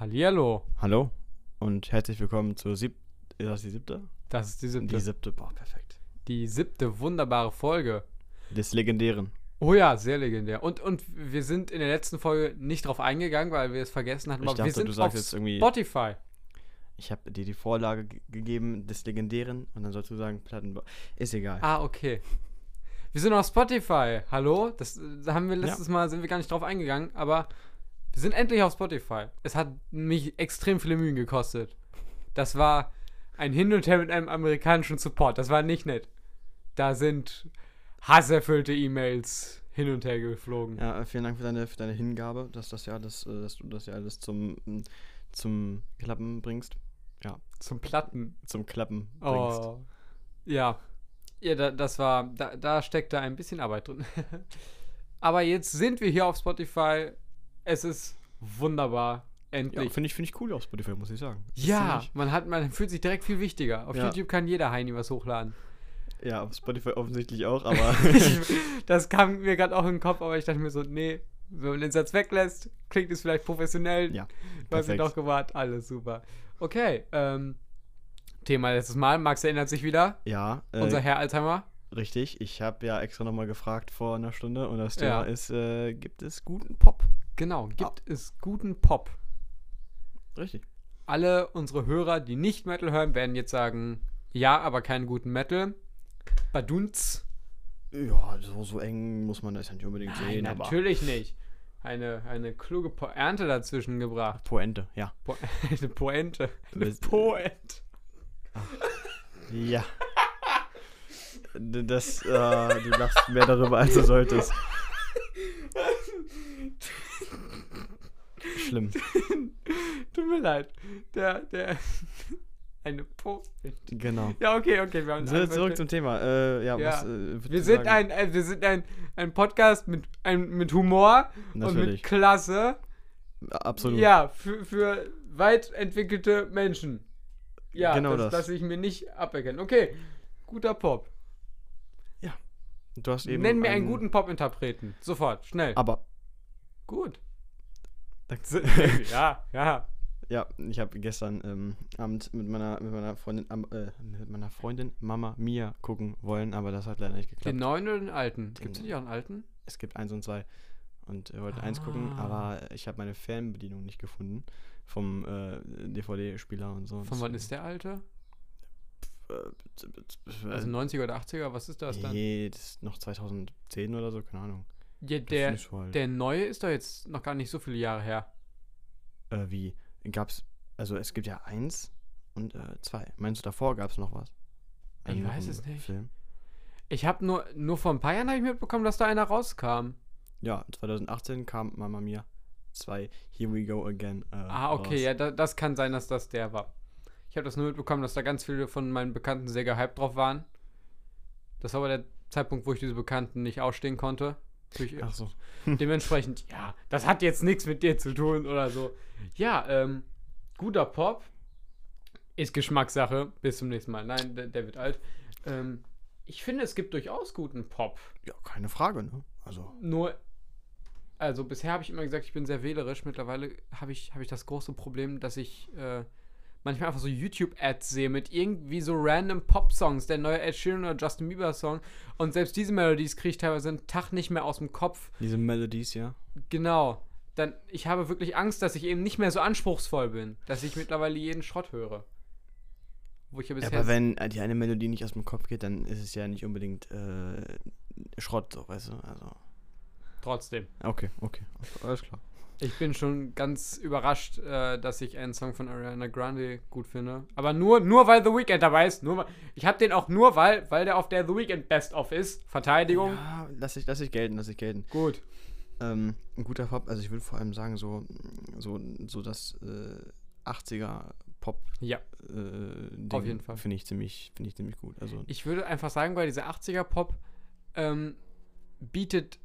Hallihallo. Hallo und herzlich willkommen zur siebten. Ist das die siebte? Das ist die siebte. Die siebte, boah, perfekt. Die siebte wunderbare Folge. Des legendären. Oh ja, sehr legendär. Und, und wir sind in der letzten Folge nicht drauf eingegangen, weil wir es vergessen hatten. Ich aber wir dachte, sind du sagst auf jetzt irgendwie- Spotify. Ich habe dir die Vorlage ge- gegeben des legendären und dann sollst du sagen Plattenbau. Ist egal. Ah, okay. Wir sind auf Spotify. Hallo? Das äh, da haben wir letztes Mal, sind wir gar nicht drauf eingegangen, aber wir sind endlich auf Spotify. Es hat mich extrem viele Mühen gekostet. Das war ein Hin und Her mit einem amerikanischen Support. Das war nicht nett. Da sind hasserfüllte E-Mails hin und her geflogen. Ja, äh, vielen Dank für deine, für deine Hingabe, dass das ja alles, äh, dass du das ja alles zum, mm, zum Klappen bringst. Zum Platten. Zum Klappen bringst. Oh. Ja. Ja, da, das war, da, da steckte ein bisschen Arbeit drin. Aber jetzt sind wir hier auf Spotify. Es ist wunderbar. Ja, Endlich. finde ich, finde ich cool auf Spotify, muss ich sagen. Das Ja, ich- man hat, man fühlt sich direkt viel wichtiger. Auf Ja. YouTube kann jeder Heini was hochladen. Ja, auf Spotify offensichtlich auch, aber. das kam mir gerade auch in den Kopf, aber ich dachte mir so, nee, wenn man den Satz weglässt, klingt es vielleicht professionell. ja, ihn perfekt. doch gewartet, alles super. Okay, ähm, Thema letztes Mal. Max erinnert sich wieder. Ja, äh, Unser Herr Alzheimer. richtig. Ich habe ja extra nochmal gefragt vor einer Stunde und das Thema Ja. ist: äh, gibt es guten Pop? Genau, gibt es guten Pop. Richtig. Alle unsere Hörer, die nicht Metal hören, werden jetzt sagen, ja, aber keinen guten Metal. Badunz. Ja, so, so eng muss man das ja nicht unbedingt Nein, sehen, aber. natürlich nicht. Eine, eine kluge Pointe dazwischen gebracht. Pointe, ja. Po eine Pointe. Eine Pointe. Ja. Das, äh, du lachst mehr darüber, als du solltest. Schlimm. Tut mir leid. Der, der. Eine Pointe. Genau. Ja, okay, okay. Wir, haben So, zurück zum Thema. Äh, ja, Ja. was, äh, wir sind, ein, äh, wir sind ein, ein Podcast mit, ein, mit Humor und mit Natürlich. Klasse. Absolut. Ja, für, für weit entwickelte Menschen. Ja, Genau das das. lasse ich mir nicht aberkennen. Okay, guter Pop. Du hast eben. Nenn mir einen guten Pop-Interpreten. Sofort, schnell. Aber. Gut. Ja, ja. Ja, ich habe gestern ähm, Abend mit meiner, mit meiner Freundin, am- äh, mit meiner Freundin Mama Mia gucken wollen, aber das hat leider nicht geklappt. Den neuen oder den alten? Gibt es nicht auch einen alten? Es gibt eins und zwei. Und wir wollten eins gucken, Ah. aber ich habe meine Fernbedienung nicht gefunden. Vom äh, DVD-Spieler und so. Von wann ist der alte? Äh, Also 90er oder 80er? Was ist das dann? Nee, das ist noch 2010 oder so, keine Ahnung. Ja, der, der neue ist doch jetzt noch gar nicht so viele Jahre her. Äh, wie? Gab's. Also es gibt ja eins und äh, zwei. Meinst du, davor gab es noch was? Ich noch weiß einen es nicht. Film? Ich habe nur, nur vor ein paar Jahren hab ich mitbekommen, dass da einer rauskam. Ja, 2018 kam Mama Mia 2 Here We Go Again. Äh, Ah, okay, raus. ja, da, das kann sein, dass das der war. Ich habe das nur mitbekommen, dass da ganz viele von meinen Bekannten sehr gehypt drauf waren. Das war aber der Zeitpunkt, wo ich diese Bekannten nicht ausstehen konnte. Durch, Ach so. Dementsprechend, ja, das hat jetzt nichts mit dir zu tun oder so. Ja, ähm, guter Pop ist Geschmackssache. Bis zum nächsten Mal. Nein, der, der wird alt. Ähm, ich finde, es gibt durchaus guten Pop. Ja, keine Frage, ne? Also. Nur, also bisher habe ich immer gesagt, ich bin sehr wählerisch. Mittlerweile habe ich, hab ich das große Problem, dass ich äh, manchmal einfach so YouTube-Ads sehe mit irgendwie so random Pop-Songs, der neue Ed Sheeran oder Justin Bieber-Song. Und selbst diese Melodies kriege ich teilweise einen Tag nicht mehr aus dem Kopf. Diese Melodies, ja. Genau. Dann, ich habe wirklich Angst, dass ich eben nicht mehr so anspruchsvoll bin, dass ich mittlerweile jeden Schrott höre. Wo ich ja Ja, bisher. aber wenn äh, die eine Melodie nicht aus dem Kopf geht, dann ist es ja nicht unbedingt äh, Schrott, so, weißt du? Also. trotzdem. Okay, okay. Alles klar. Ich bin schon ganz überrascht, äh, dass ich einen Song von Ariana Grande gut finde. Aber nur, nur weil The Weeknd dabei ist. Nur, weil- ich habe den auch nur, weil, weil der auf der The Weeknd Best of ist. Verteidigung. Ja, lass ich, lass ich gelten, lass ich gelten. Gut. Ähm, ein guter Pop, also ich würde vor allem sagen, so, so, so das äh, 80er Pop Ja. äh, Ding Auf jeden Fall. Finde ich ziemlich, finde ich ziemlich gut. Also Ich würde einfach sagen, weil dieser 80er Pop ähm, bietet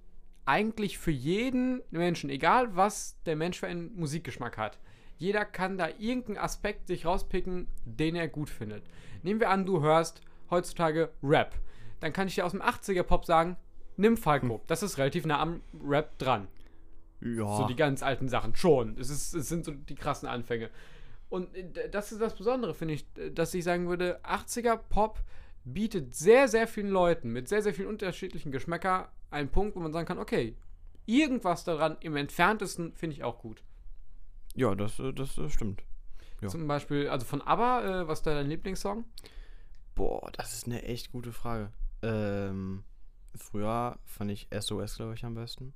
eigentlich für jeden Menschen, egal was der Mensch für einen Musikgeschmack hat, jeder kann da irgendeinen Aspekt sich rauspicken, den er gut findet. Nehmen wir an, du hörst heutzutage Rap. Dann kann ich dir aus dem 80er Pop sagen, nimm Falco. Das ist relativ nah am Rap dran. Ja. So die ganz alten Sachen schon. Es, ist, es sind so die krassen Anfänge. Und äh, das ist das Besondere, finde ich, dass ich sagen würde, 80er Pop bietet sehr, sehr vielen Leuten mit sehr, sehr vielen unterschiedlichen Geschmäcker einen Punkt, wo man sagen kann, okay, irgendwas daran im entferntesten finde ich auch gut. Ja, das, äh, das, das stimmt. Ja. Zum Beispiel, also von ABBA, äh, was ist dein Lieblingssong? Boah, das ist eine echt gute Frage. Ähm, früher fand ich SOS, glaube ich, am besten.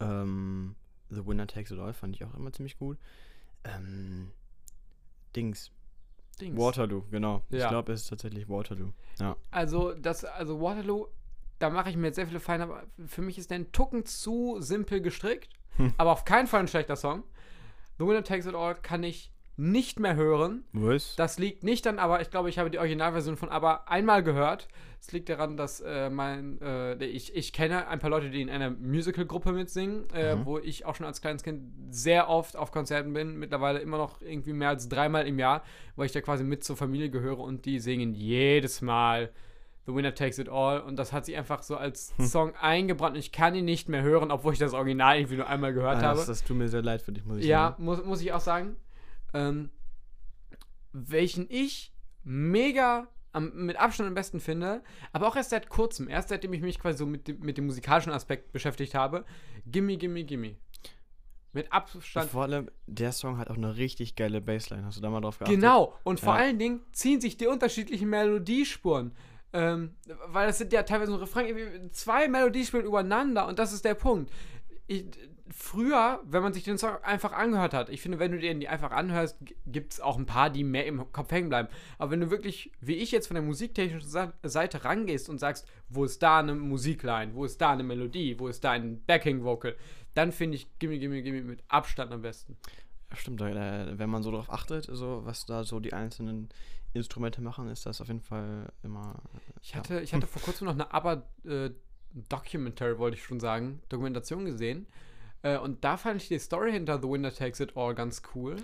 Ähm, The Winner Takes It All fand ich auch immer ziemlich gut. Ähm, Dings. Dings. Waterloo, genau. Ich Ja. glaube, es ist tatsächlich Waterloo. Ja. Also, das, also Waterloo, da mache ich mir jetzt sehr viele Feinde, aber für mich ist der ein Tucken zu simpel gestrickt, Hm. aber auf keinen Fall ein schlechter Song. The Winner Takes It All kann ich nicht mehr hören. Was? Das liegt nicht an, aber ich glaube, ich habe die Originalversion von ABBA einmal gehört. Es liegt daran, dass äh, mein, äh, ich, ich kenne ein paar Leute, die in einer Musical-Gruppe mitsingen, äh, Mhm. wo ich auch schon als kleines Kind sehr oft auf Konzerten bin, mittlerweile immer noch irgendwie mehr als dreimal im Jahr, weil ich da quasi mit zur Familie gehöre und die singen jedes Mal The Winner Takes It All und das hat sich einfach so als Hm. Song eingebrannt und ich kann ihn nicht mehr hören, obwohl ich das Original irgendwie nur einmal gehört Ah, habe. das, das tut mir sehr leid für dich, muss ich Ja, sagen. muss, muss ich auch sagen. Ähm, welchen ich mega am, mit Abstand am besten finde, aber auch erst seit kurzem, erst seitdem ich mich quasi so mit dem, mit dem musikalischen Aspekt beschäftigt habe. Gimme, gimme, gimme. Mit Abstand. Vor allem, der Song hat auch eine richtig geile Bassline. Hast du da mal drauf geachtet? Genau. Und vor Ja. allen Dingen ziehen sich die unterschiedlichen Melodiespuren. Ähm, weil das sind ja teilweise so Refrain, zwei Melodiespuren übereinander und das ist der Punkt. Ich, früher, wenn man sich den Song einfach angehört hat, ich finde, wenn du den einfach anhörst, gibt es auch ein paar, die mehr im Kopf hängen bleiben. Aber wenn du wirklich, wie ich jetzt von der musiktechnischen Seite rangehst und sagst, wo ist da eine Musikline, wo ist da eine Melodie, wo ist da ein Backing-Vocal, dann finde ich Gimme, Gimme, Gimme mit Abstand am besten. Ja, stimmt, äh, wenn man so drauf achtet, so, was da so die einzelnen Instrumente machen, ist das auf jeden Fall immer. Ich ja. hatte, ich hatte vor kurzem noch eine aber äh, Documentary, wollte ich schon sagen, Dokumentation gesehen. Äh, und da fand ich die Story hinter The Winner Takes It All ganz cool.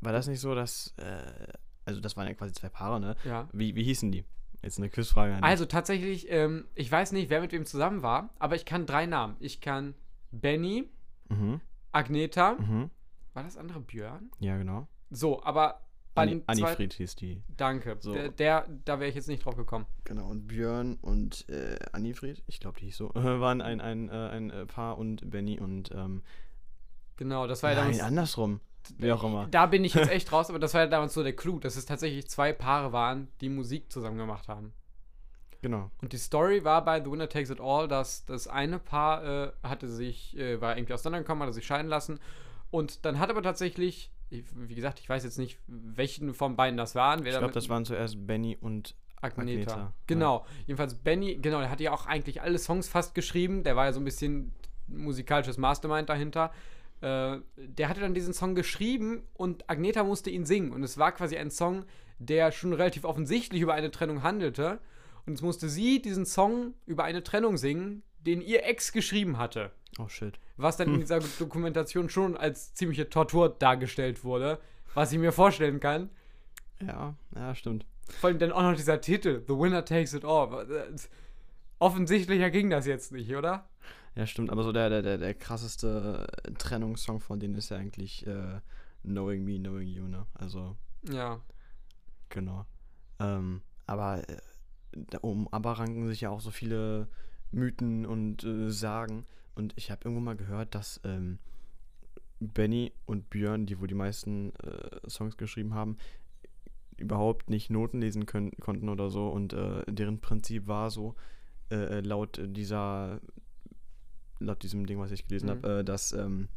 War das nicht so, dass. Äh, also, das waren ja quasi zwei Paare, ne? Ja. Wie, wie hießen die? Jetzt eine Quizfrage. Also tatsächlich, ähm, ich weiß nicht, wer mit wem zusammen war, aber ich kann drei Namen. Ich kann Benny, Mhm. Agneta, Mhm. War das andere Björn? Ja, genau. So, aber bei Anni, den Anni zwei, Fried hieß die. Danke. So. Der, der, da wäre ich jetzt nicht drauf gekommen. Genau, und Björn und äh, Anni Fried, ich glaube, die hieß so, waren ein, ein, äh, ein äh, Paar und Benny und. Ähm, Genau, das war ja nein, damals. andersrum. Wie auch immer. Da bin ich jetzt echt raus, aber das war ja damals so der Clou, dass es tatsächlich zwei Paare waren, die Musik zusammen gemacht haben. Genau. Und die Story war bei The Winner Takes It All, dass das eine Paar äh, hatte sich, äh, war irgendwie auseinandergekommen, hatte sich scheiden lassen. Und dann hat aber tatsächlich, ich, wie gesagt, ich weiß jetzt nicht, welchen von beiden das waren. Ich glaube, das waren zuerst Benny und. Agneta. Agneta, Genau. Jedenfalls Benny, genau, der hat ja auch eigentlich alle Songs fast geschrieben. Der war ja so ein bisschen musikalisches Mastermind dahinter. Äh, der hatte dann diesen Song geschrieben und Agneta musste ihn singen. Und es war quasi ein Song, der schon relativ offensichtlich über eine Trennung handelte. Und jetzt musste sie diesen Song über eine Trennung singen, den ihr Ex geschrieben hatte. Oh shit. Was dann in dieser Dokumentation schon als ziemliche Tortur dargestellt wurde. Was ich mir vorstellen kann. Ja, ja, stimmt. Vor allem dann auch noch dieser Titel, The Winner Takes It All. Offensichtlicher ging das jetzt nicht, oder? Ja, stimmt, aber so der, der, der, der krasseste äh, Trennungssong von denen ist ja eigentlich äh, Knowing Me, Knowing You, ne? Also, Ja. genau. Ähm, aber äh, da um ABBA ranken sich ja auch so viele Mythen und äh, Sagen. Und ich habe irgendwo mal gehört, dass ähm, Benny und Björn, die wohl die meisten äh, Songs geschrieben haben, überhaupt nicht Noten lesen können, konnten oder so. Und äh, deren Prinzip war so, äh, äh, laut dieser, laut diesem Ding, was ich gelesen Mhm. habe, äh, dass ähm,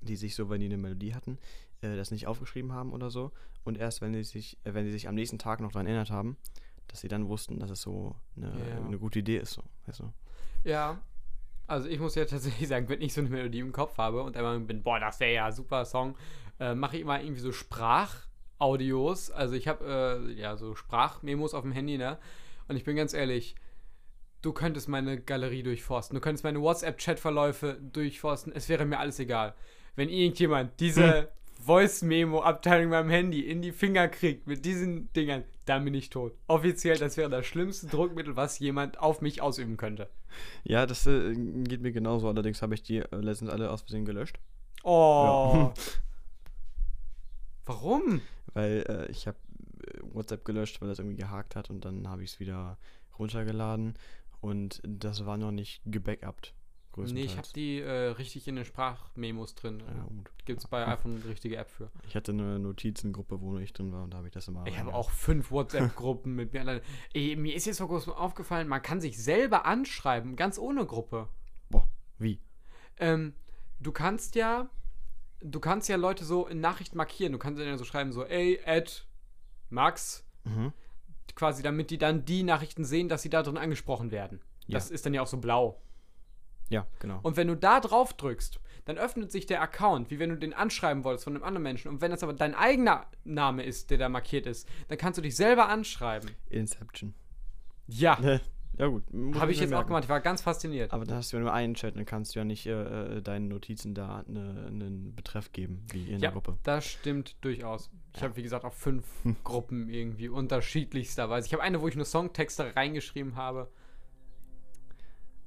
die sich so, wenn die eine Melodie hatten, äh, das nicht aufgeschrieben haben oder so. Und erst wenn sie sich, äh, wenn sie sich am nächsten Tag noch daran erinnert haben, dass sie dann wussten, dass es so eine, Ja. eine gute Idee ist, so, du? Ja. Also ich muss ja tatsächlich sagen, wenn ich so eine Melodie im Kopf habe und einmal bin, boah, das wäre ja super Song, äh, mache ich immer irgendwie so Sprachaudios. Also ich habe äh, ja so Sprachmemos auf dem Handy, ne? Und ich bin ganz ehrlich, du könntest meine Galerie durchforsten, du könntest meine WhatsApp-Chat-Verläufe durchforsten, es wäre mir alles egal. Wenn irgendjemand diese Voice-Memo-Abteilung beim Handy in die Finger kriegt mit diesen Dingern, dann bin ich tot. Offiziell, das wäre das schlimmste Druckmittel, was jemand auf mich ausüben könnte. Ja, das äh, geht mir genauso. Allerdings habe ich die äh, letztens alle aus Versehen gelöscht. Oh. Ja. Warum? Weil äh, ich habe äh, WhatsApp gelöscht, weil das irgendwie gehakt hat und dann habe ich es wieder runtergeladen und das war noch nicht gebackupt. Nee, ich habe die äh, richtig in den Sprachmemos drin. Ja, Gibt es bei iPhone eine richtige App für. Ich hatte eine Notizengruppe, wo ich drin war und da habe ich das immer. Ich habe auch fünf WhatsApp-Gruppen mit mir. Ey, mir ist jetzt vor kurzem aufgefallen, man kann sich selber anschreiben, ganz ohne Gruppe. Boah, wie? Ähm, du kannst ja, du kannst ja Leute so in Nachrichten markieren. Du kannst ja so schreiben, so, ey, Ed, Max. Mhm. Quasi, damit die dann die Nachrichten sehen, dass sie da drin angesprochen werden. Ja. Das ist dann ja auch so blau. Ja, genau. Und wenn du da drauf drückst, dann öffnet sich der Account, wie wenn du den anschreiben wolltest von einem anderen Menschen. Und wenn das aber dein eigener Name ist, der da markiert ist, dann kannst du dich selber anschreiben. Inception. Ja. ja, gut. Habe ich jetzt merken. auch gemacht. Ich war ganz fasziniert. Aber dann hast du ja nur einen Chat, dann kannst du ja nicht äh, äh deinen Notizen da eine, einen Betreff geben, wie in ja, der Gruppe. Das stimmt durchaus. Ich ja. habe, wie gesagt, auch fünf Gruppen irgendwie unterschiedlichsterweise. Ich habe eine, wo ich nur Songtexte reingeschrieben habe.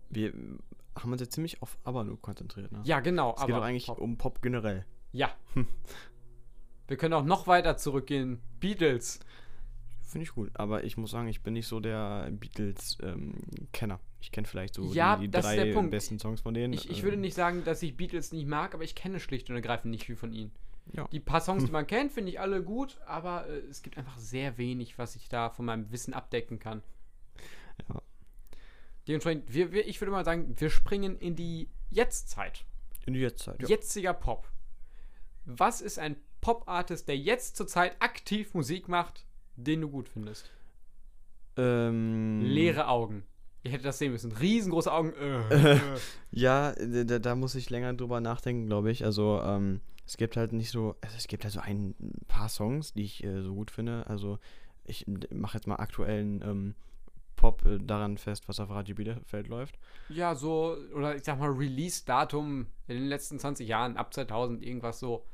Wir haben uns jetzt ziemlich auf Abalu konzentriert, ne? Ja, genau. Es geht doch eigentlich Pop. um Pop generell. Ja. Wir können auch noch weiter zurückgehen. Beatles. Finde ich gut, aber ich muss sagen, ich bin nicht so der Beatles-Kenner. Ähm, ich kenne vielleicht so ja, die, die drei besten Songs von denen. Ich, ich würde ähm. nicht sagen, dass ich Beatles nicht mag, aber ich kenne schlicht und ergreifend nicht viel von ihnen. Ja. Die paar Songs, die man kennt, finde ich alle gut, aber äh, es gibt einfach sehr wenig, was ich da von meinem Wissen abdecken kann. Ja. Dementsprechend, wir, wir, ich würde mal sagen, wir springen in die Jetztzeit. In die Jetztzeit, ja. Jetziger Pop. Was ist ein Pop-Artist, der jetzt zurzeit aktiv Musik macht, den du gut findest? Ähm. Leere Augen. Ihr hättet das sehen müssen. Riesengroße Augen. Äh, äh. ja, da, da, muss ich länger drüber nachdenken, glaube ich. Also, ähm, es gibt halt nicht so, also es gibt halt so ein paar Songs, die ich äh, so gut finde. Also, ich mache jetzt mal aktuellen ähm, Pop äh, daran fest, was auf Radio Bielefeld läuft. Ja, so, oder ich sag mal, Release-Datum in den letzten 20 Jahren, ab 2000, irgendwas so.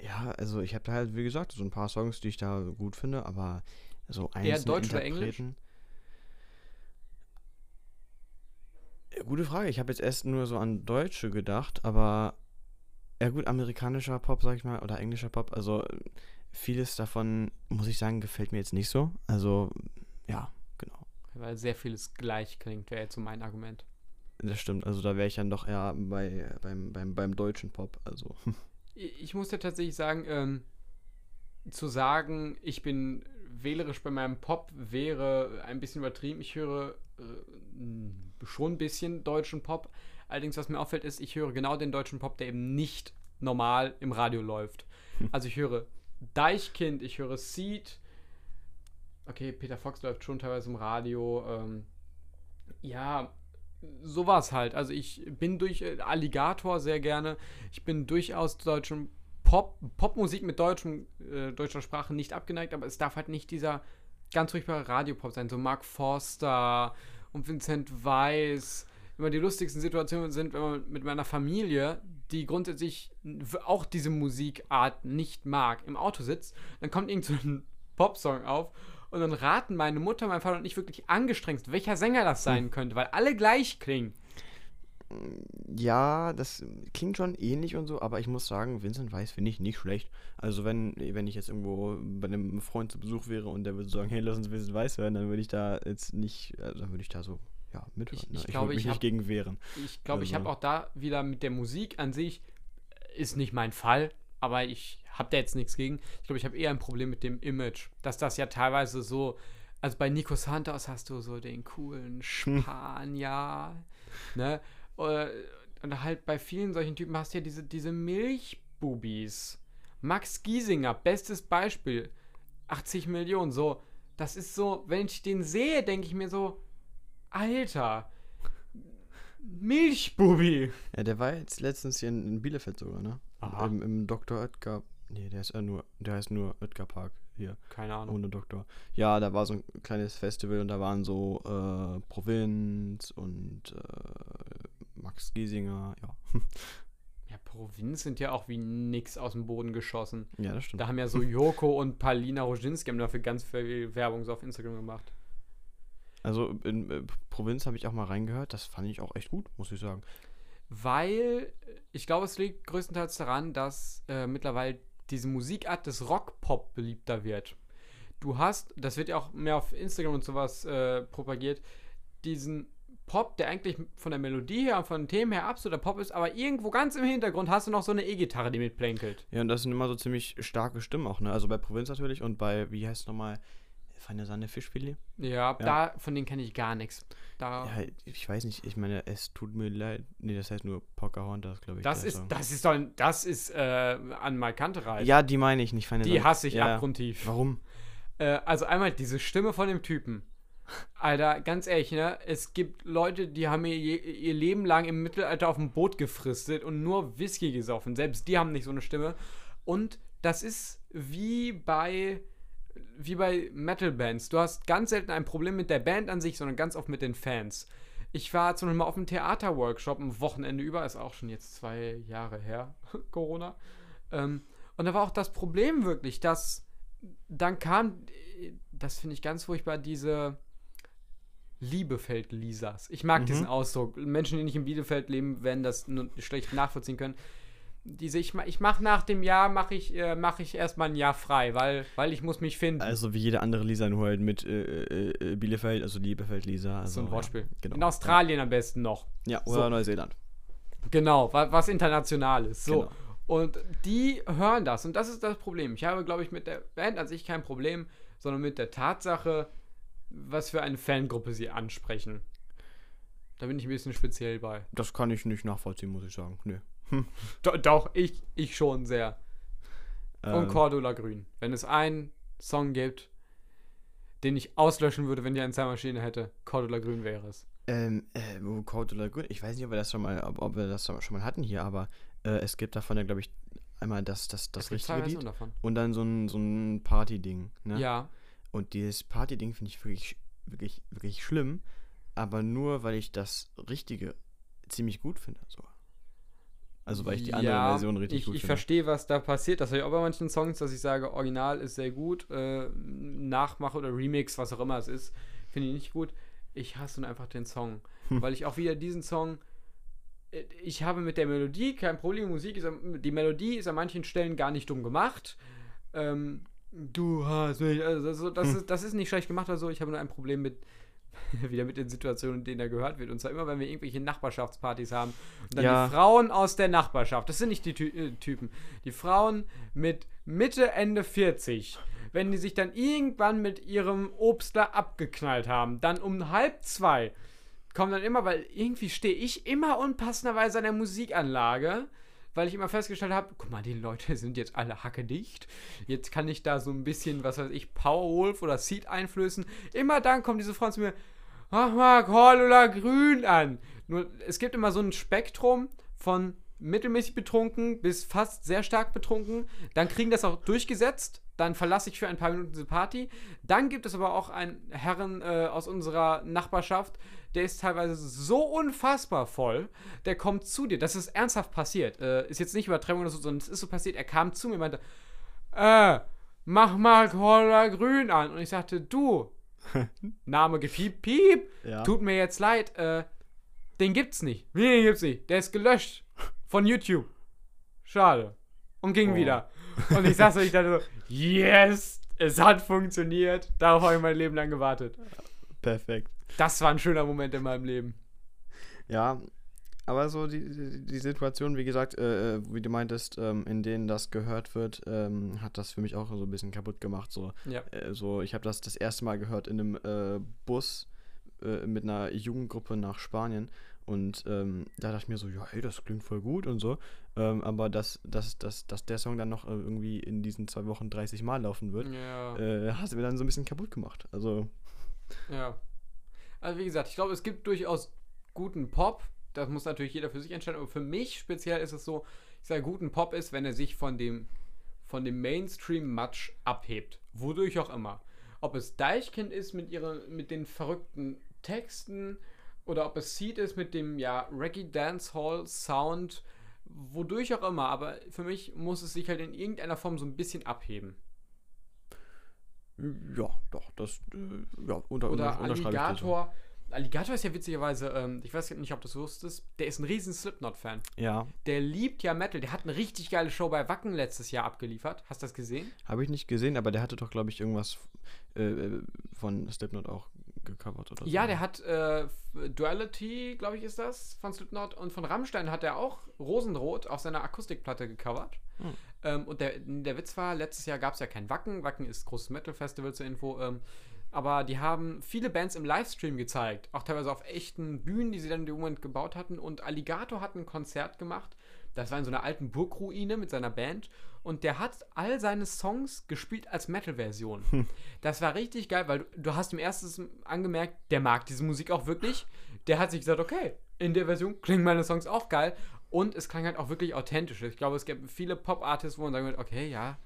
Ja, also ich habe da halt, wie gesagt, so ein paar Songs, die ich da gut finde, aber so einzelne Eher Deutsch oder Englisch? Gute Frage. Ich habe jetzt erst nur so an Deutsche gedacht, aber ja gut, amerikanischer Pop, sag ich mal, oder englischer Pop, also vieles davon, muss ich sagen, gefällt mir jetzt nicht so. Also, ja, weil sehr vieles gleich klingt, wäre jetzt so mein Argument. Das stimmt, also da wäre ich dann doch eher bei, beim, beim, beim deutschen Pop, also. Ich muss ja tatsächlich sagen, ähm, zu sagen, ich bin wählerisch bei meinem Pop wäre ein bisschen übertrieben. Ich höre äh, schon ein bisschen deutschen Pop. Allerdings, was mir auffällt, ist, ich höre genau den deutschen Pop, der eben nicht normal im Radio läuft. Also ich höre Deichkind, ich höre Seed, okay, Peter Fox läuft schon teilweise im Radio. Ähm, ja, sowas halt. Also ich bin durch äh, Alligator sehr gerne. Ich bin durchaus deutschen Pop, Popmusik mit deutschem, äh, deutscher Sprache nicht abgeneigt, aber es darf halt nicht dieser ganz furchtbare Radiopop sein. So Mark Forster und Vincent Weiss. Immer die lustigsten Situationen sind, wenn man mit meiner Familie, die grundsätzlich auch diese Musikart nicht mag, im Auto sitzt, dann kommt irgend so ein Popsong auf und dann raten meine Mutter, mein Vater und ich wirklich angestrengt, welcher Sänger das sein hm. könnte, weil alle gleich klingen. Ja, das klingt schon ähnlich und so, aber ich muss sagen, Vincent Weiss finde ich nicht schlecht. Also wenn, wenn ich jetzt irgendwo bei einem Freund zu Besuch wäre und der würde sagen, hey, lass uns Vincent Weiss hören, dann würde ich da jetzt nicht, also dann würde ich da so, ja, mithören. Ich, ich, ne? ich glaube, ich mich hab, nicht gegen wehren. Ich glaube, also. ich habe auch da wieder mit der Musik an sich, ist nicht mein Fall, aber ich habe da jetzt nichts gegen. Ich glaube, ich habe eher ein Problem mit dem Image, dass das ja teilweise so, also bei Nico Santos hast du so den coolen Spanier, ne? Und halt bei vielen solchen Typen hast du ja diese, diese Milchbubis. Max Giesinger, bestes Beispiel. 80 Millionen, so. Das ist so, wenn ich den sehe, denke ich mir so, Alter, Milchbubi. Ja, der war jetzt letztens hier in, Bielefeld sogar, ne? Aha. Im, Im Dr. Oetker Nee, der ist ja nur, der heißt nur Oetker Park hier. Keine Ahnung. Ohne Doktor. Ja, da war so ein kleines Festival und da waren so äh, Provinz und äh, Max Giesinger, ja. Ja, Provinz sind ja auch wie nix aus dem Boden geschossen. Ja, das stimmt. Da haben ja so Joko und Palina Roginski haben dafür ganz viel Werbung so auf Instagram gemacht. Also in äh, Provinz habe ich auch mal reingehört. Das fand ich auch echt gut, muss ich sagen. Weil ich glaube, es liegt größtenteils daran, dass äh, mittlerweile diese Musikart des Rock-Pop beliebter wird. Du hast, das wird ja auch mehr auf Instagram und sowas äh, propagiert, diesen Pop, der eigentlich von der Melodie her und von den Themen her absoluter Pop ist, aber irgendwo ganz im Hintergrund hast du noch so eine E-Gitarre, die mitplänkelt. Ja, und das sind immer so ziemlich starke Stimmen auch, ne? Also bei Provinz natürlich und bei, wie heißt es nochmal, Feine Sahne Fischfilet? Ja, da von denen kenne ich gar nichts. Da, Ja, ich weiß nicht, ich meine, es tut mir leid. Nee, das heißt nur Pocahontas, glaube ich. das der ist, Song. das ist doch, ein- das ist äh, an Markante reich. Ja, die meine ich nicht, Feine die hasse ich abgrundtief. Warum? Äh, also einmal diese Stimme von dem Typen. Alter, ganz ehrlich, ne? Es gibt Leute, die haben ihr, ihr Leben lang im Mittelalter auf dem Boot gefristet und nur Whisky gesoffen. Selbst die haben nicht so eine Stimme. Und das ist wie bei wie bei Metal-Bands. Du hast ganz selten ein Problem mit der Band an sich, sondern ganz oft mit den Fans. Ich war zum Beispiel mal auf einem Theaterworkshop ein Wochenende über, ist auch schon jetzt zwei Jahre her, Corona. Ähm, und da war auch das Problem wirklich, dass dann kam, das finde ich ganz furchtbar, diese Liebefeld-Lisas. Ich mag Mhm. diesen Ausdruck. Menschen, die nicht in Bielefeld leben, werden das nur schlecht nachvollziehen können. Diese, ich, ich mache nach dem Jahr, mache ich, äh, mach ich erstmal ein Jahr frei, weil, weil ich muss mich finden. Also wie jede andere Lisa, nur halt mit äh, äh, äh, Bielefeld, also Liebefeld-Lisa. Also, so ein Wortspiel. Ja, genau. In Australien am besten noch. Ja, oder So. Neuseeland. Genau, was, was international ist. So. Genau. Und die hören das. Und das ist das Problem. Ich habe, glaube ich, mit der Band an sich kein Problem, sondern mit der Tatsache, was für eine Fangruppe sie ansprechen. Da bin ich ein bisschen speziell bei. Das kann ich nicht nachvollziehen, muss ich sagen. Nö. Do doch, ich, ich schon sehr. Und Ähm, Cordula Grün. Wenn es einen Song gibt, den ich auslöschen würde, wenn ich eine Zeitmaschine hätte, Cordula Grün wäre es. Ähm, äh, wo Cordula Grün, ich weiß nicht, ob wir das schon mal, ob, ob wir das schon mal hatten hier, aber äh, es gibt davon ja, glaube ich, einmal das, das, das Es richtige Lied davon. und dann so ein, so ein Party-Ding. Ne? Ja. Und dieses Party-Ding finde ich wirklich, wirklich, wirklich schlimm, aber nur, weil ich das Richtige ziemlich gut finde. So. Also, weil ich die andere Ja, Version richtig ich, gut ich finde. verstehe, was da passiert. Das habe ich auch bei manchen Songs, dass ich sage, Original ist sehr gut, äh, Nachmache oder Remix, was auch immer es ist, finde ich nicht gut. Ich hasse nun einfach den Song, Hm. weil ich auch wieder diesen Song äh, ich habe mit der Melodie kein Problem. Musik ist, die Melodie ist an manchen Stellen gar nicht dumm gemacht. Ähm, du hast mich, also das, das, Hm. ist, das ist nicht schlecht gemacht oder so. Ich habe nur ein Problem mit wieder mit den Situationen, in denen er gehört wird. Und zwar immer, wenn wir irgendwelche Nachbarschaftspartys haben und dann Ja. die Frauen aus der Nachbarschaft, das sind nicht die Ty äh, Typen, die Frauen mit Mitte, Ende 40, wenn die sich dann irgendwann mit ihrem Obstler abgeknallt haben, dann um halb zwei kommen dann immer, weil irgendwie stehe ich immer unpassenderweise an der Musikanlage, weil ich immer festgestellt habe, guck mal, die Leute sind jetzt alle hackedicht. Jetzt kann ich da so ein bisschen, was weiß ich, Powerwolf oder Seed einflößen. Immer dann kommen diese Frauen zu mir, mach mal Cordula Grün an. Nur, es gibt immer so ein Spektrum von mittelmäßig betrunken bis fast sehr stark betrunken. Dann kriegen das auch durchgesetzt. Dann verlasse ich für ein paar Minuten diese Party. Dann gibt es aber auch einen Herren äh, aus unserer Nachbarschaft, der ist teilweise so unfassbar voll, der kommt zu dir. Das ist ernsthaft passiert. Äh, ist jetzt nicht Übertreibung oder so, sondern es ist so passiert. Er kam zu mir und meinte, äh, mach mal Cola Grün an. Und ich sagte, du, Name gepiept, piep, Ja. tut mir jetzt leid, äh, den gibt's nicht. Wie, den gibt's nicht? Der ist gelöscht von YouTube. Schade. Und ging Oh. wieder. Und ich saß so, ich dachte so, yes, es hat funktioniert. Darauf habe ich mein Leben lang gewartet. Perfekt. Das war ein schöner Moment in meinem Leben. Ja, aber so die, die, die Situation, wie gesagt, äh, äh, wie du meintest, ähm, in denen das gehört wird, ähm, hat das für mich auch so ein bisschen kaputt gemacht. So, Ja. äh, so ich habe das das erste Mal gehört in einem äh, Bus äh, mit einer Jugendgruppe nach Spanien. Und ähm, da dachte ich mir so, ja, hey, das klingt voll gut und so. Ähm, aber dass, dass, dass, dass der Song dann noch äh, irgendwie in diesen zwei Wochen 30 Mal laufen wird, Ja. äh, hat es mir dann so ein bisschen kaputt gemacht. Also, Ja. Also wie gesagt, ich glaube, es gibt durchaus guten Pop. Das muss natürlich jeder für sich entscheiden. Aber für mich speziell ist es so, ich sage, guten Pop ist, wenn er sich von dem, von dem Mainstream-Match abhebt. Wodurch auch immer. Ob es Deichkind ist mit, ihre, mit den verrückten Texten oder ob es Seed ist mit dem ja, Reggae Dancehall Sound Wodurch auch immer, aber für mich muss es sich halt in irgendeiner Form so ein bisschen abheben. Ja, doch, das, äh, ja, unter, Oder Alligator. Alligator ist ja witzigerweise, ähm, ich weiß nicht, ob du es wusstest, der ist ein riesen Slipknot-Fan. Ja. Der liebt ja Metal. Der hat eine richtig geile Show bei Wacken letztes Jahr abgeliefert. Hast du das gesehen? Habe ich nicht gesehen, aber der hatte doch, glaube ich, irgendwas äh, von Slipknot auch gecovert oder so. Ja, der hat äh, Duality, glaube ich, ist das, von Slipknot. Und von Rammstein hat er auch Rosenrot auf seiner Akustikplatte gecovert. Hm. Ähm, und der, der Witz war, letztes Jahr gab es ja kein Wacken. Wacken ist großes Metal-Festival zur Info. Ähm, aber die haben viele Bands im Livestream gezeigt, auch teilweise auf echten Bühnen, die sie dann in dem Moment gebaut hatten. Und Alligator hat ein Konzert gemacht. Das war in so einer alten Burgruine mit seiner Band. Und der hat all seine Songs gespielt als Metal-Version. Hm. Das war richtig geil, weil du, du hast im ersten angemerkt, der mag diese Musik auch wirklich. Der hat sich gesagt, okay, in der Version klingen meine Songs auch geil. Und es klang halt auch wirklich authentisch. Ich glaube, es gibt viele Pop-Artists, wo man sagen wird, okay, ja,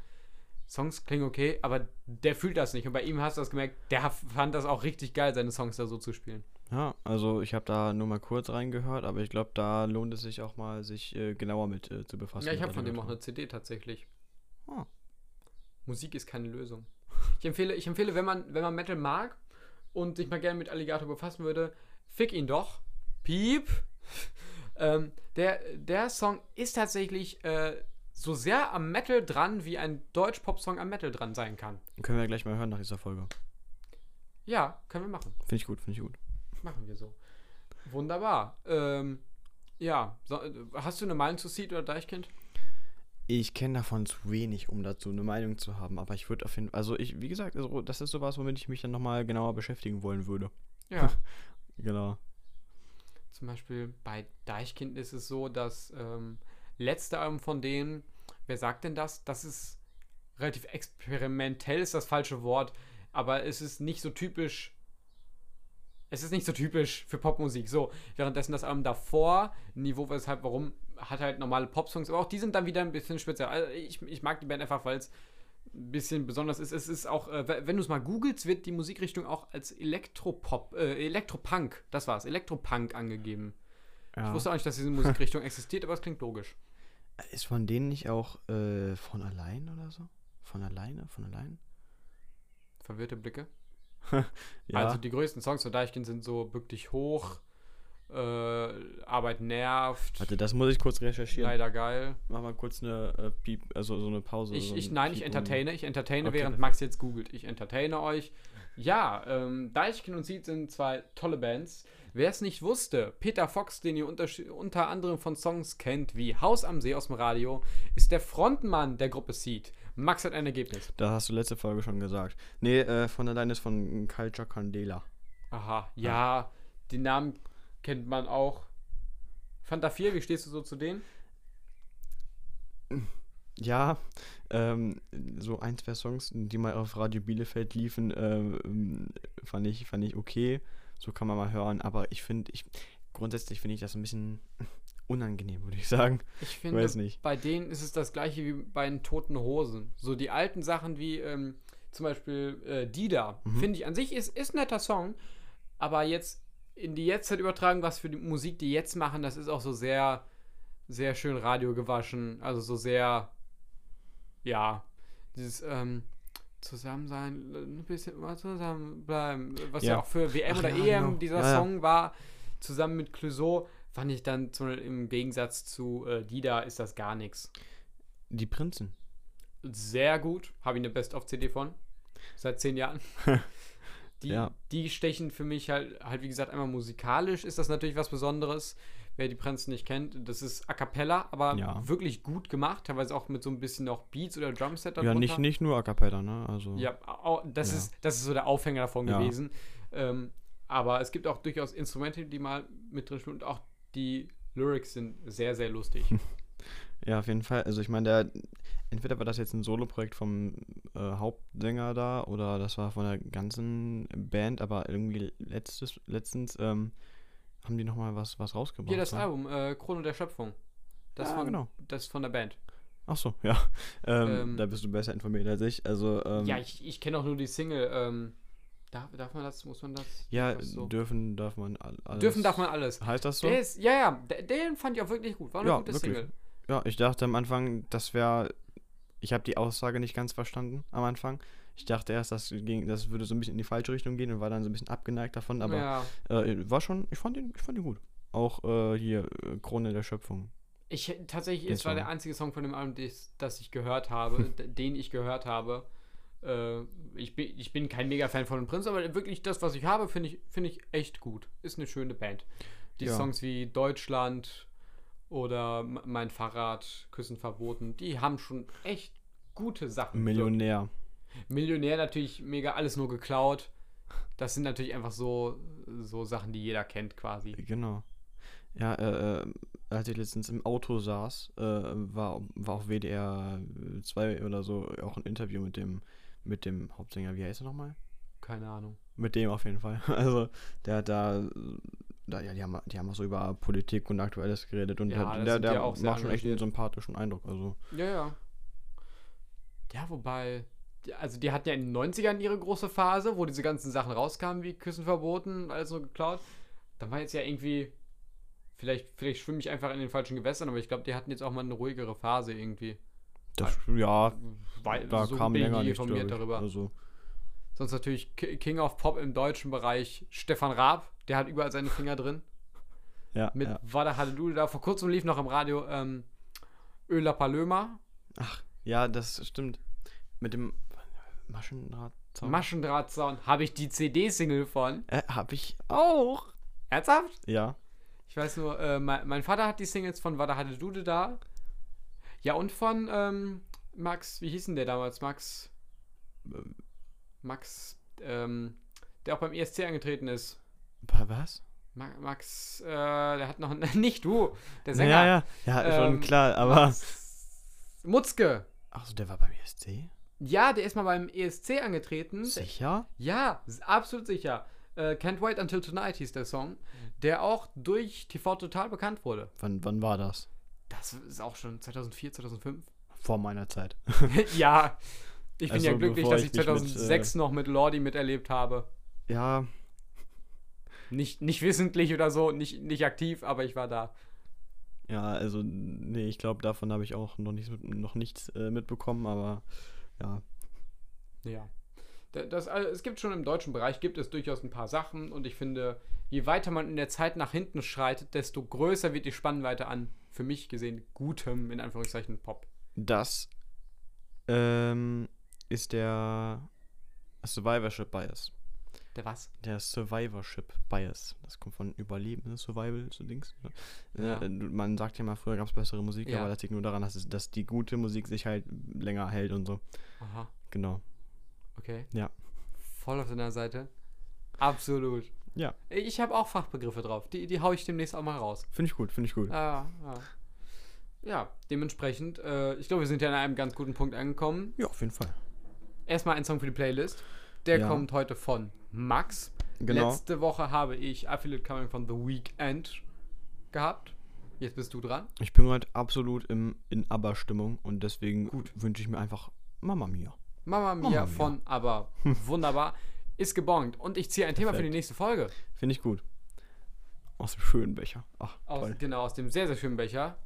Songs klingen okay, aber der fühlt das nicht. Und bei ihm hast du das gemerkt, der fand das auch richtig geil, seine Songs da so zu spielen. Ja, also ich habe da nur mal kurz reingehört, aber ich glaube, da lohnt es sich auch mal, sich äh, genauer mit äh, zu befassen. Ja, ich habe von dem auch eine CD tatsächlich. Oh. Musik ist keine Lösung. Ich empfehle, ich empfehle, wenn man, wenn man Metal mag und sich mal gerne mit Alligator befassen würde, fick ihn doch. Piep. ähm, der, der Song ist tatsächlich äh, so sehr am Metal dran, wie ein Deutsch-Pop-Song am Metal dran sein kann. Können wir gleich mal hören nach dieser Folge. Ja, können wir machen. Finde ich gut, finde ich gut. Machen wir so. Wunderbar. Ähm, ja, so, hast du eine Meinung zu Seed oder Deichkind? Ich kenne davon zu wenig, um dazu eine Meinung zu haben, aber ich würde auf jeden Fall, also ich, wie gesagt, also das ist sowas, womit ich mich dann nochmal genauer beschäftigen wollen würde. Ja. genau. Zum Beispiel bei Deichkind ist es so, dass ähm, letzte Album von denen, wer sagt denn das? Das ist relativ experimentell, ist das falsche Wort, aber es ist nicht so typisch. Es ist nicht so typisch für Popmusik. So, währenddessen das Album davor, Niveau weshalb, warum, hat halt normale Popsongs, aber auch die sind dann wieder ein bisschen speziell. Also ich, ich mag die Band einfach, weil es ein bisschen besonders ist. Es ist auch, äh, wenn du es mal googelst, wird die Musikrichtung auch als Elektropop, äh, Elektropunk, das war's, Elektropunk angegeben. Ja. Ich wusste auch nicht, dass diese Musikrichtung existiert, aber es klingt logisch. Ist von denen nicht auch äh, von allein oder so? Von alleine? Von allein? Verwirrte Blicke. ja. Also die größten Songs von Deichkind sind so Bück dich hoch, äh, Arbeit nervt. Warte, das muss ich kurz recherchieren. Leider geil. Mach mal kurz eine äh, Piep, also so eine Pause. Ich, so ich nein, ich entertaine. Ich entertaine, okay, während Max jetzt googelt. Ich entertaine euch. Ja, ähm, Deichkind und Seed sind zwei tolle Bands. Wer es nicht wusste, Peter Fox, den ihr unter, unter anderem von Songs kennt wie Haus am See aus dem Radio, ist der Frontmann der Gruppe Seed. Max hat ein Ergebnis. Da hast du letzte Folge schon gesagt. Nee, äh, von allein ist von Culture Candela. Aha, ja, ja, den Namen kennt man auch. Fanta 4, wie stehst du so zu denen? Ja, ähm, so ein, zwei Songs, die mal auf Radio Bielefeld liefen, ähm, fand, ich, fand ich okay. So kann man mal hören. Aber ich finde, ich, grundsätzlich finde ich das ein bisschen unangenehm, würde ich sagen. Ich finde, Weiß nicht. bei denen ist es das gleiche wie bei den Toten Hosen. So die alten Sachen wie ähm, zum Beispiel äh, Dida, mhm. finde ich an sich ist, ist ein netter Song, aber jetzt in die Jetztzeit übertragen, was für die Musik die jetzt machen, das ist auch so sehr, sehr schön Radio gewaschen. Also so sehr, ja, dieses, ähm, zusammen sein, ein bisschen immer zusammenbleiben. Was ja, ja auch für WM Ach, oder ja, EM genau. dieser ja, Song war, zusammen mit Clouseau, fand ich dann zum, im Gegensatz zu äh, Dida ist das gar nichts. Die Prinzen. Sehr gut. Habe ich eine Best-of-CD von. Seit zehn Jahren. die, ja. die stechen für mich halt, halt, wie gesagt, einmal musikalisch ist das natürlich was Besonderes wer die Prinzen nicht kennt, das ist A Cappella, aber ja. wirklich gut gemacht, teilweise auch mit so ein bisschen noch Beats oder Drumset darunter. Ja, nicht, nicht nur A Cappella, ne? Also, ja, das, ja. Ist, das ist so der Aufhänger davon gewesen. Ähm, aber es gibt auch durchaus Instrumente, die mal mit drin spielen und auch die Lyrics sind sehr, sehr lustig. ja, auf jeden Fall. Also ich meine, der entweder war das jetzt ein Solo-Projekt vom äh, Hauptsänger da oder das war von der ganzen Band, aber irgendwie letztes, letztens ähm, haben die nochmal was, was rausgebracht? Hier das ne? Album, äh, Krone der Schöpfung. Das, ja, von, genau. das von der Band. Ach so, ja. Ähm, ähm, da bist du besser informiert als ich. Also, ähm, ja, ich, ich kenne auch nur die Single. Darf, darf man das, muss man das? Ja, so? dürfen darf man alles. Dürfen darf man alles. Heißt das so? Ist, ja, ja, den fand ich auch wirklich gut. War eine ja, gute wirklich. Single. Ja, ich dachte am Anfang, das wäre. Ich habe die Aussage nicht ganz verstanden am Anfang. Ich dachte erst, das, ging, das würde so ein bisschen in die falsche Richtung gehen und war dann so ein bisschen abgeneigt davon, aber ja. äh, war schon, ich fand ihn, ich fand ihn gut. Auch äh, hier, äh, Krone der Schöpfung. Ich tatsächlich, Den es war der Song. einzige Song von dem Album, das, das ich gehört habe, den ich gehört habe. Äh, ich, bin, ich bin kein Mega-Fan von Prinz, aber wirklich das, was ich habe, finde ich, finde ich echt gut. Ist eine schöne Band. Die Ja. Songs wie Deutschland oder Mein Fahrrad, Küssen verboten, die haben schon echt gute Sachen. Millionär. Millionär natürlich mega alles nur geklaut. Das sind natürlich einfach so, so Sachen, die jeder kennt quasi. Genau. Ja, äh, äh, als ich letztens im Auto saß, äh, war, war auf WDR 2 oder so auch ein Interview mit dem, mit dem Hauptsänger, wie heißt er nochmal? Keine Ahnung. Mit dem auf jeden Fall. Also, der hat da, da ja, die haben, die haben auch so über Politik und Aktuelles geredet und Ja, der, das der, der sehr macht schon echt einen sympathischen Eindruck. Also, Ja, ja. Ja, wobei, also die hatten ja in den 90ern ihre große Phase, wo diese ganzen Sachen rauskamen, wie Küssen verboten, alles nur geklaut. Dann war jetzt ja irgendwie, vielleicht, vielleicht schwimme ich einfach in den falschen Gewässern, aber ich glaube, die hatten jetzt auch mal eine ruhigere Phase irgendwie. Das, ja, Weil, da so kam länger nicht informiert darüber. Also, Sonst natürlich Ki- King of Pop im deutschen Bereich, Stefan Raab, der hat überall seine Finger drin. ja, Mit ja. Wada Halleluja, da vor kurzem lief noch im Radio ähm, Öla Palöma, Ach, ja, das stimmt. Mit dem Maschendrahtzaun. Maschendrahtzaun, habe ich die CD-Single von. äh, hab ich auch. Ernsthaft? Ja. Ich weiß nur, äh, mein, mein Vater hat die Singles von Wada Dude da. Ja, und von ähm, Max, wie hieß denn der damals? Max. ähm, Max, ähm, der auch beim ESC angetreten ist. Was? Ma Max, äh, der hat noch. nicht du, der Sänger. Ja, ja, ja, schon Ähm, klar, aber. Max Mutzke. Achso, der war beim ESC? Ja, der ist mal beim ESC angetreten. Sicher? Ja, absolut sicher. Äh, Can't Wait Until Tonight hieß der Song, der auch durch TV Total bekannt wurde. Wann, wann war das? Das ist auch schon 2004, 2005. Vor meiner Zeit. ja, ich bin Also, ja glücklich, dass ich ich mich mit, 2006 noch mit Lordi miterlebt habe. Ja, Nicht, nicht wissentlich oder so, nicht, nicht aktiv, aber ich war da. ja, also, nee, ich glaube, davon habe ich auch noch nichts, noch nichts äh, mitbekommen, aber ja. Ja. Da- Das, also, es gibt schon im deutschen Bereich, gibt es durchaus ein paar Sachen und ich finde, je weiter man in der Zeit nach hinten schreitet, desto größer wird die Spannweite an, für mich gesehen, gutem, in Anführungszeichen, Pop. Das ähm, ist der Survivorship Bias. Der was? Der Survivorship Bias. Das kommt von Überleben, ne? Survival, so Dings. Ne? Ja. Äh, man sagt ja mal, früher gab es bessere Musik, Ja. aber das liegt nur daran, dass, es, dass die gute Musik sich halt länger hält und so. Aha, Genau. Okay. Ja. Voll auf deiner Seite. Absolut. Ja, Ich habe auch Fachbegriffe drauf. Die, die hau ich demnächst auch mal raus. finde ich gut, finde ich gut. Ja, ja. Ja, dementsprechend, äh, ich glaube, wir sind ja an einem ganz guten Punkt angekommen. Ja, auf jeden Fall. Erstmal ein Song für die Playlist. Der Ja. kommt heute von Max. Genau. Letzte Woche habe ich Affiliate Coming von The Weekend gehabt. Jetzt bist du dran. Ich bin heute absolut im, in ABBA-Stimmung und deswegen wünsche ich mir einfach Mama Mia. Mama Mia Mia. von Aber. Wunderbar. Ist gebongt. Und ich ziehe ein Thema für die nächste Folge. Finde ich gut. Aus dem schönen Becher. Ach, Aus, toll. genau, aus dem sehr, sehr schönen Becher,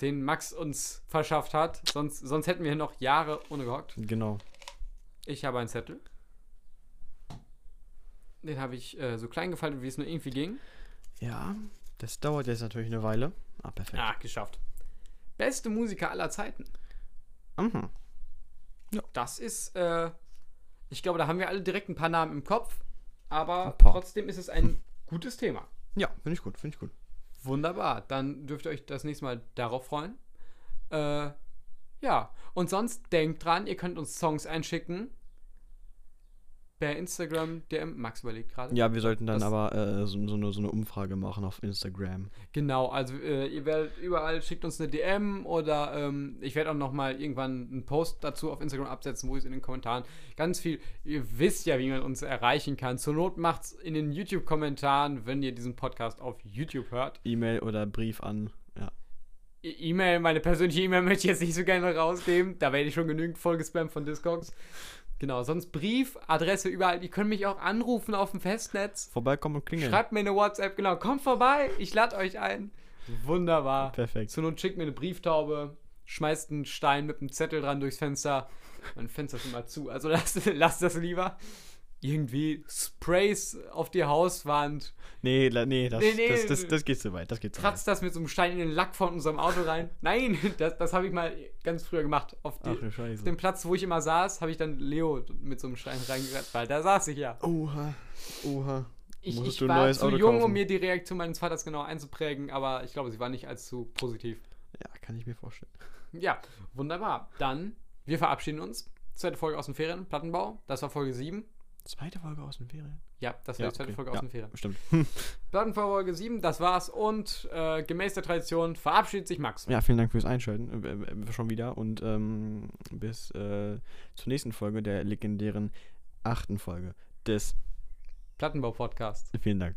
den Max uns verschafft hat. Sonst, sonst hätten wir hier noch Jahre ohne gehockt. Genau. Ich habe einen Zettel. Den habe ich äh, so klein gefaltet, wie es nur irgendwie ging. Ja, das dauert jetzt natürlich eine Weile. Ah, perfekt. Ah, geschafft. Beste Musiker aller Zeiten. Mhm. Das ist, äh, ich glaube, da haben wir alle direkt ein paar Namen im Kopf. Aber trotzdem ist es ein gutes Thema. Ja, finde ich gut, finde ich gut. Wunderbar. Dann dürft ihr euch das nächste Mal darauf freuen. Äh, ja. Und sonst denkt dran, ihr könnt uns Songs einschicken. Per Instagram, DM, Max überlegt gerade. Ja, wir sollten dann Das- aber äh, so, so, eine, so eine Umfrage machen auf Instagram. Genau, also äh, ihr werdet überall, schickt uns eine DM oder ähm, ich werde auch noch mal irgendwann einen Post dazu auf Instagram absetzen, wo ich es in den Kommentaren ganz viel, ihr wisst ja, wie man uns erreichen kann. Zur Not macht's in den YouTube-Kommentaren, wenn ihr diesen Podcast auf YouTube hört. E-Mail oder Brief an. Ja. E- E-Mail, meine persönliche E-Mail möchte ich jetzt nicht so gerne rausgeben, da werde ich schon genügend vollgespammt von Discogs. Genau, sonst Brief, Adresse überall. Ihr könnt mich auch anrufen auf dem Festnetz. Vorbeikommen und klingeln. Schreibt mir eine WhatsApp, genau. Kommt vorbei, ich lade euch ein. Wunderbar. Perfekt. Zur Not schickt mir eine Brieftaube, schmeißt einen Stein mit einem Zettel dran durchs Fenster. Mein Fenster ist immer zu. Also lasst, lasst das lieber. Irgendwie Sprays auf die Hauswand. Nee, nee, das, Nee, nee, das, das, das geht zu weit. Das geht zu weit. Kratzt das mit so einem Stein in den Lack von unserem Auto rein. Nein, das, das habe ich mal ganz früher gemacht. Auf, die, auf dem Platz, wo ich immer saß, habe ich dann Leo mit so einem Stein reingekratzt, weil da saß ich ja. Oha. Oha. Ich, ich war zu Auto jung, kaufen? um mir die Reaktion meines Vaters genau einzuprägen, aber ich glaube, sie war nicht allzu positiv. Ja, kann ich mir vorstellen. Ja, wunderbar. Dann, wir verabschieden uns. Zweite Folge aus den Ferien, Plattenbau. Das war Folge 7. Zweite Folge aus den Ferien. Ja, das war Ja, die zweite okay. Folge aus Ja. den Ferien. Stimmt. Plattenbau Folge 7, das war's. Und äh, gemäß der Tradition verabschiedet sich Max. Ja, vielen Dank fürs Einschalten. Äh, äh, schon wieder. Und ähm, bis äh, zur nächsten Folge, der legendären achten Folge des. Plattenbau-Podcast. Vielen Dank.